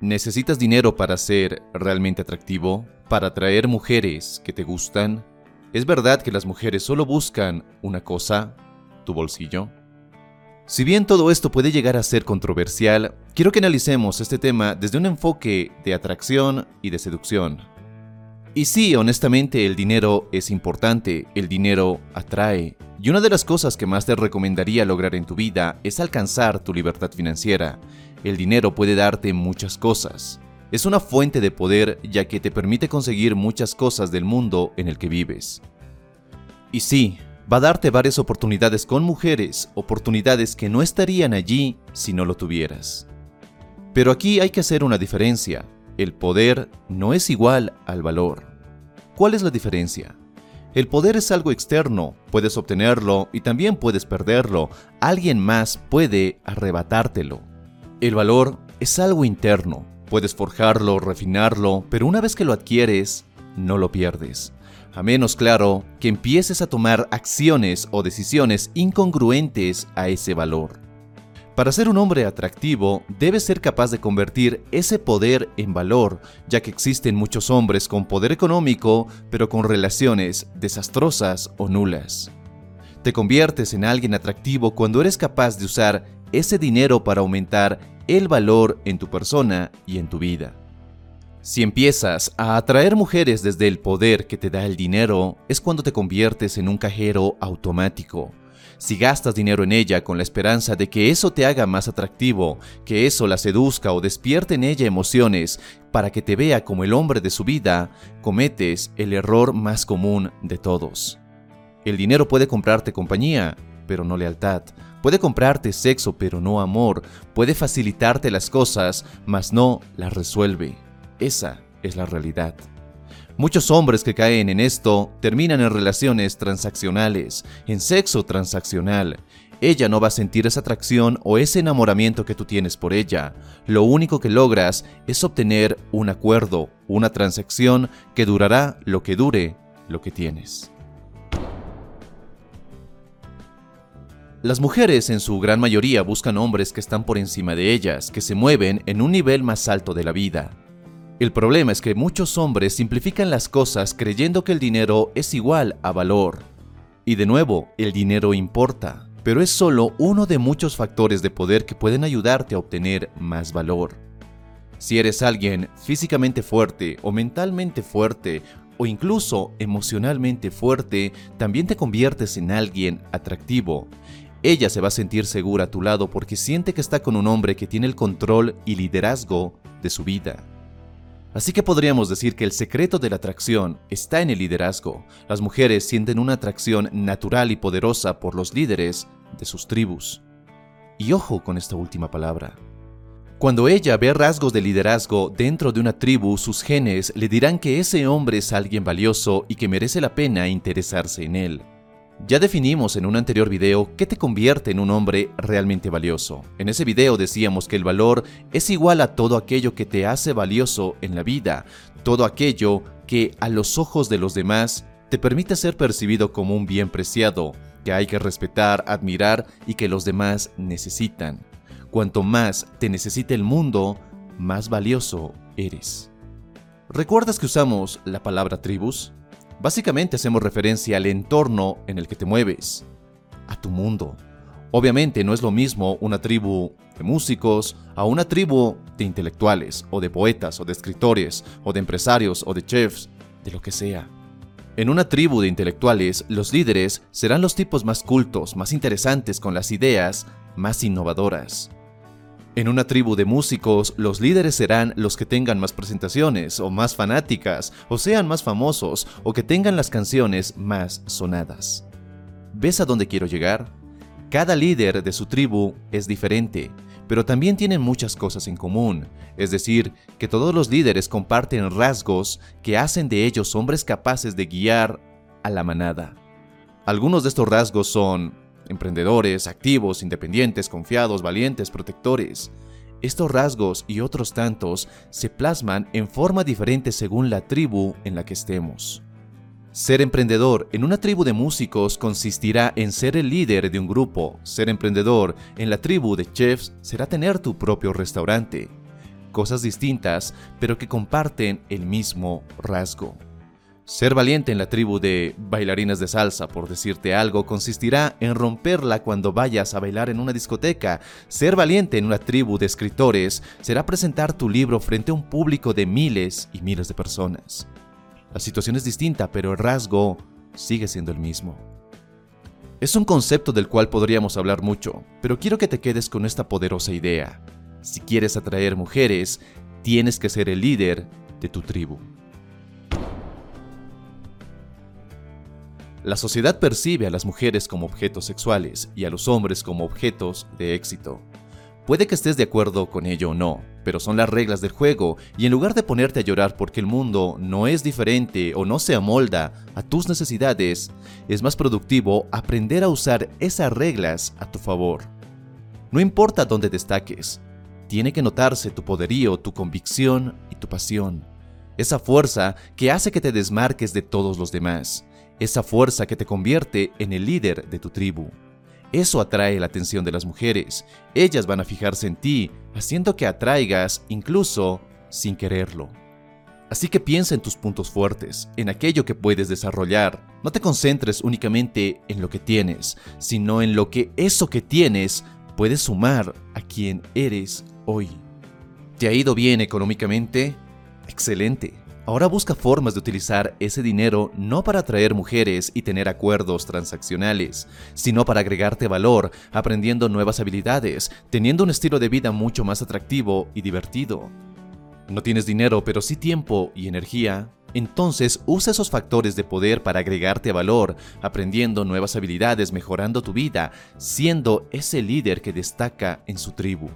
¿Necesitas dinero para ser realmente atractivo? ¿Para atraer mujeres que te gustan? ¿Es verdad que las mujeres solo buscan una cosa? ¿Tu bolsillo? Si bien todo esto puede llegar a ser controversial, quiero que analicemos este tema desde un enfoque de atracción y de seducción. Y sí, honestamente, el dinero es importante, el dinero atrae. Y una de las cosas que más te recomendaría lograr en tu vida es alcanzar tu libertad financiera. El dinero puede darte muchas cosas. Es una fuente de poder ya que te permite conseguir muchas cosas del mundo en el que vives. Y sí, va a darte varias oportunidades con mujeres, oportunidades que no estarían allí si no lo tuvieras. Pero aquí hay que hacer una diferencia. El poder no es igual al valor. ¿Cuál es la diferencia? El poder es algo externo, puedes obtenerlo y también puedes perderlo, alguien más puede arrebatártelo. El valor es algo interno, puedes forjarlo, refinarlo, pero una vez que lo adquieres, no lo pierdes. A menos, claro, que empieces a tomar acciones o decisiones incongruentes a ese valor. Para ser un hombre atractivo, debes ser capaz de convertir ese poder en valor, ya que existen muchos hombres con poder económico, pero con relaciones desastrosas o nulas. Te conviertes en alguien atractivo cuando eres capaz de usar ese dinero para aumentar el valor en tu persona y en tu vida. Si empiezas a atraer mujeres desde el poder que te da el dinero, es cuando te conviertes en un cajero automático si gastas dinero en ella con la esperanza de que eso te haga más atractivo, que eso la seduzca o despierte en ella emociones para que te vea como el hombre de su vida, cometes el error más común de todos. El dinero puede comprarte compañía, pero no lealtad. Puede comprarte sexo, pero no amor. Puede facilitarte las cosas, mas no las resuelve. Esa es la realidad. Muchos hombres que caen en esto terminan en relaciones transaccionales, en sexo transaccional. Ella no va a sentir esa atracción o ese enamoramiento que tú tienes por ella. Lo único que logras es obtener un acuerdo, una transacción que durará lo que dure lo que tienes. Las mujeres en su gran mayoría buscan hombres que están por encima de ellas, que se mueven en un nivel más alto de la vida. El problema es que muchos hombres simplifican las cosas creyendo que el dinero es igual a valor. Y de nuevo, el dinero importa, pero es solo uno de muchos factores de poder que pueden ayudarte a obtener más valor. Si eres alguien físicamente fuerte o mentalmente fuerte o incluso emocionalmente fuerte, también te conviertes en alguien atractivo. Ella se va a sentir segura a tu lado porque siente que está con un hombre que tiene el control y liderazgo de su vida. Así que podríamos decir que el secreto de la atracción está en el liderazgo. Las mujeres sienten una atracción natural y poderosa por los líderes de sus tribus. Y ojo con esta última palabra. Cuando ella ve rasgos de liderazgo dentro de una tribu, sus genes le dirán que ese hombre es alguien valioso y que merece la pena interesarse en él. Ya definimos en un anterior video qué te convierte en un hombre realmente valioso. En ese video decíamos que el valor es igual a todo aquello que te hace valioso en la vida, todo aquello que a los ojos de los demás te permite ser percibido como un bien preciado, que hay que respetar, admirar y que los demás necesitan. Cuanto más te necesite el mundo, más valioso eres. ¿Recuerdas que usamos la palabra tribus? Básicamente hacemos referencia al entorno en el que te mueves, a tu mundo. Obviamente no es lo mismo una tribu de músicos a una tribu de intelectuales, o de poetas, o de escritores, o de empresarios, o de chefs, de lo que sea. En una tribu de intelectuales, los líderes serán los tipos más cultos, más interesantes con las ideas más innovadoras. En una tribu de músicos, los líderes serán los que tengan más presentaciones, o más fanáticas, o sean más famosos, o que tengan las canciones más sonadas. ¿Ves a dónde quiero llegar? Cada líder de su tribu es diferente, pero también tienen muchas cosas en común, es decir, que todos los líderes comparten rasgos que hacen de ellos hombres capaces de guiar a la manada. Algunos de estos rasgos son emprendedores, activos, independientes, confiados, valientes, protectores. Estos rasgos y otros tantos se plasman en forma diferente según la tribu en la que estemos. Ser emprendedor en una tribu de músicos consistirá en ser el líder de un grupo. Ser emprendedor en la tribu de chefs será tener tu propio restaurante. cosas distintas, pero que comparten el mismo rasgo. Ser valiente en la tribu de bailarinas de salsa, por decirte algo, consistirá en romperla cuando vayas a bailar en una discoteca. Ser valiente en una tribu de escritores será presentar tu libro frente a un público de miles y miles de personas. La situación es distinta, pero el rasgo sigue siendo el mismo. Es un concepto del cual podríamos hablar mucho, pero quiero que te quedes con esta poderosa idea. Si quieres atraer mujeres, tienes que ser el líder de tu tribu. La sociedad percibe a las mujeres como objetos sexuales y a los hombres como objetos de éxito. Puede que estés de acuerdo con ello o no, pero son las reglas del juego y en lugar de ponerte a llorar porque el mundo no es diferente o no se amolda a tus necesidades, es más productivo aprender a usar esas reglas a tu favor. No importa dónde destaques, tiene que notarse tu poderío, tu convicción y tu pasión. Esa fuerza que hace que te desmarques de todos los demás esa fuerza que te convierte en el líder de tu tribu. Eso atrae la atención de las mujeres. Ellas van a fijarse en ti, haciendo que atraigas incluso sin quererlo. Así que piensa en tus puntos fuertes, en aquello que puedes desarrollar. No te concentres únicamente en lo que tienes, sino en lo que eso que tienes puede sumar a quien eres hoy. ¿Te ha ido bien económicamente? Excelente. Ahora busca formas de utilizar ese dinero no para atraer mujeres y tener acuerdos transaccionales, sino para agregarte valor, aprendiendo nuevas habilidades, teniendo un estilo de vida mucho más atractivo y divertido. No tienes dinero, pero sí tiempo y energía. Entonces usa esos factores de poder para agregarte valor, aprendiendo nuevas habilidades, mejorando tu vida, siendo ese líder que destaca en su tribu.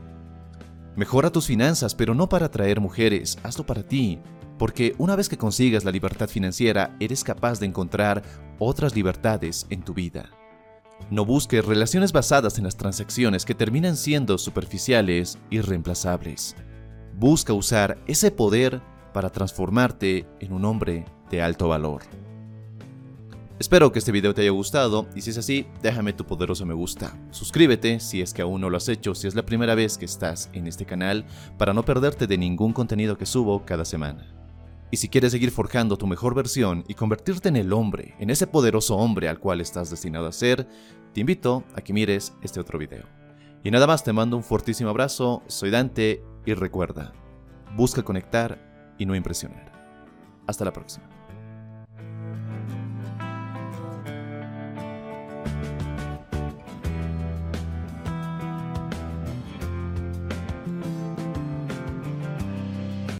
Mejora tus finanzas, pero no para atraer mujeres, hazlo para ti, porque una vez que consigas la libertad financiera, eres capaz de encontrar otras libertades en tu vida. No busques relaciones basadas en las transacciones que terminan siendo superficiales y reemplazables. Busca usar ese poder para transformarte en un hombre de alto valor. Espero que este video te haya gustado y si es así, déjame tu poderoso me gusta. Suscríbete si es que aún no lo has hecho, si es la primera vez que estás en este canal, para no perderte de ningún contenido que subo cada semana. Y si quieres seguir forjando tu mejor versión y convertirte en el hombre, en ese poderoso hombre al cual estás destinado a ser, te invito a que mires este otro video. Y nada más te mando un fortísimo abrazo, soy Dante y recuerda, busca conectar y no impresionar. Hasta la próxima.